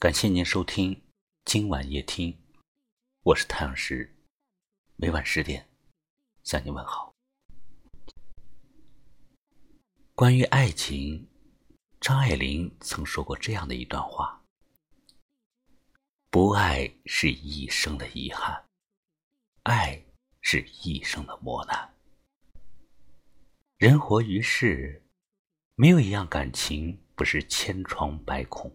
感谢您收听今晚夜听，我是太阳石，每晚十点向您问好。关于爱情，张爱玲曾说过这样的一段话：不爱是一生的遗憾，爱是一生的磨难。人活于世，没有一样感情不是千疮百孔。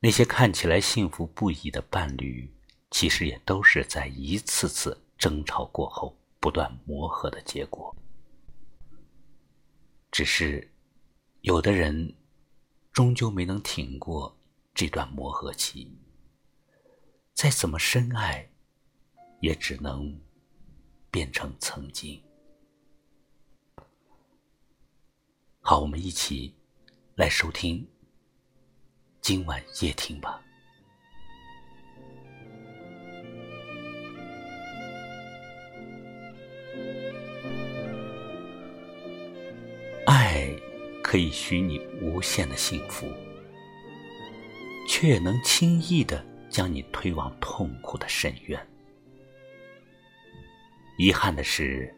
那些看起来幸福不已的伴侣，其实也都是在一次次争吵过后不断磨合的结果。只是，有的人终究没能挺过这段磨合期，再怎么深爱，也只能变成曾经。好，我们一起来收听今晚夜听吧。爱可以许你无限的幸福，却能轻易的将你推往痛苦的深渊。遗憾的是，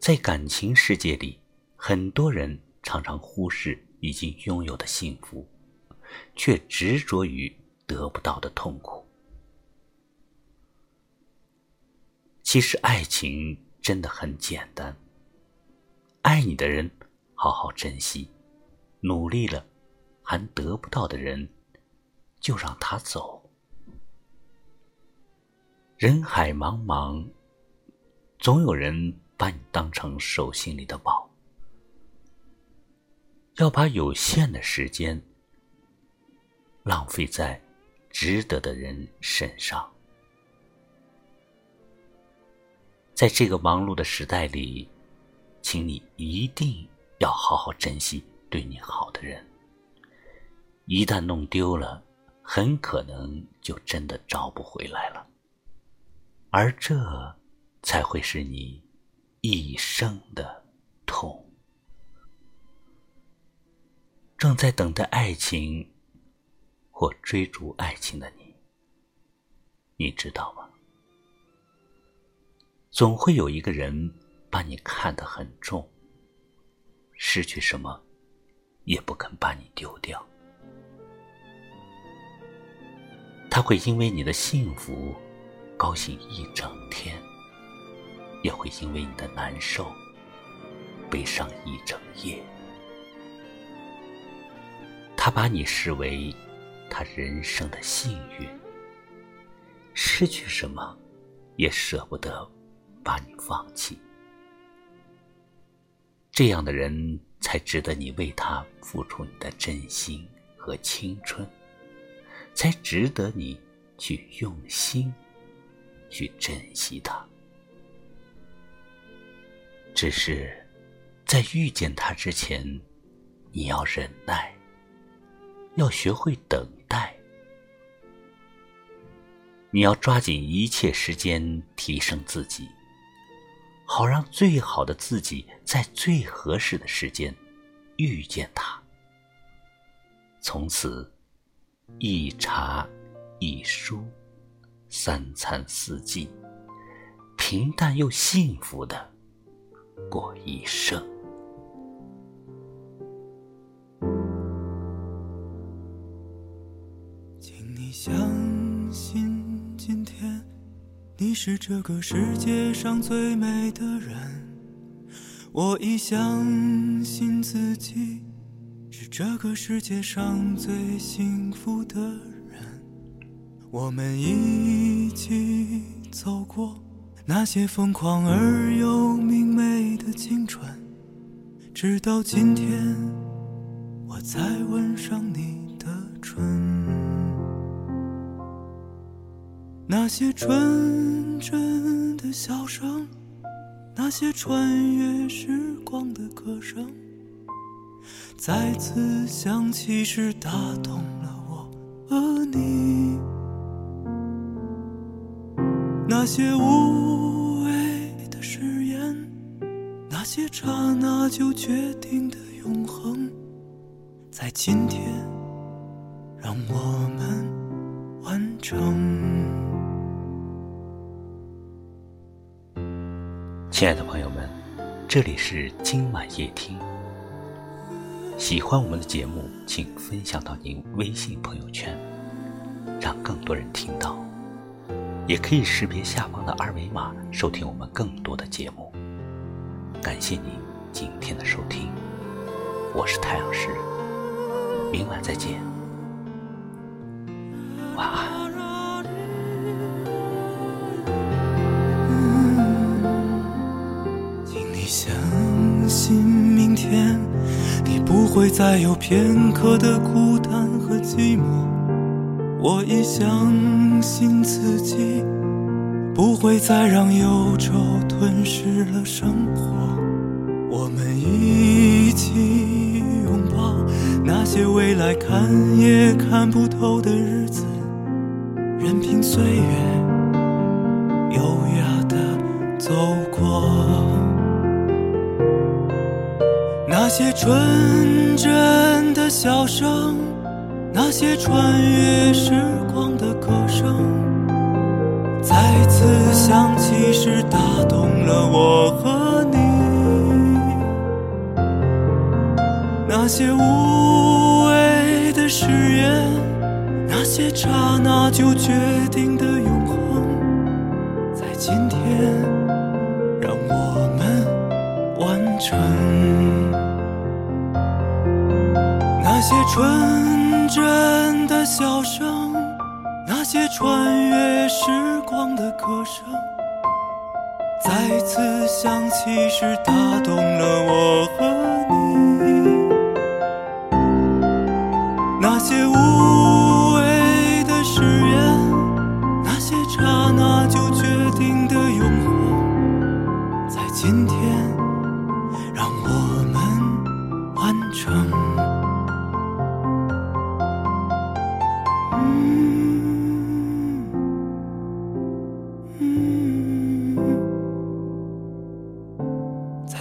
在感情世界里，很多人。常常忽视已经拥有的幸福，却执着于得不到的痛苦。其实爱情真的很简单，爱你的人好好珍惜，努力了还得不到的人就让他走。人海茫茫，总有人把你当成手心里的宝。要把有限的时间浪费在值得的人身上。在这个忙碌的时代里，请你一定要好好珍惜对你好的人。一旦弄丢了，很可能就真的找不回来了，而这才会是你一生的痛。正在等待爱情或追逐爱情的你，你知道吗？总会有一个人把你看得很重，失去什么也不肯把你丢掉。他会因为你的幸福高兴一整天，也会因为你的难受悲伤一整夜。他把你视为他人生的幸运，失去什么也舍不得把你放弃。这样的人才值得你为他付出你的真心和青春，才值得你去用心去珍惜他。只是在遇见他之前，你要忍耐。要学会等，你要抓紧一切时间提升自己，好让最好的自己在最合适的时间遇见他。从此，一茶一书，三餐四季，平淡又幸福的过一生。是这个世界上最美的人，我已相信自己是这个世界上最幸福的人。我们一起走过那些疯狂而又明媚的青春，直到今天，我才吻上你的唇。那些春真的笑声，那些穿越时光的歌声，再次响起时打动了我和你。那些无谓的誓言，那些刹那就决定的永恒，在今天。让让我们完成。亲爱的朋友们，这里是今晚夜听。喜欢我们的节目，请分享到您微信朋友圈，让更多人听到。也可以识别下方的二维码收听我们更多的节目。感谢您今天的收听，我是太阳石，明晚再见，晚安。不会再有片刻的孤单和寂寞。我已相信自己，不会再让忧愁吞噬了生活。我们一起拥抱那些未来看也看不透的日子，任凭岁月优雅的走过。那些纯真的笑声，那些穿越时光的歌声，再次响起时打动了我和你。那些无谓的誓言，那些刹那就决定穿越时光的歌声，再次响起时打动了我和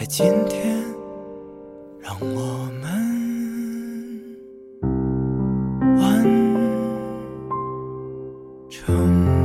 今天让我们完成。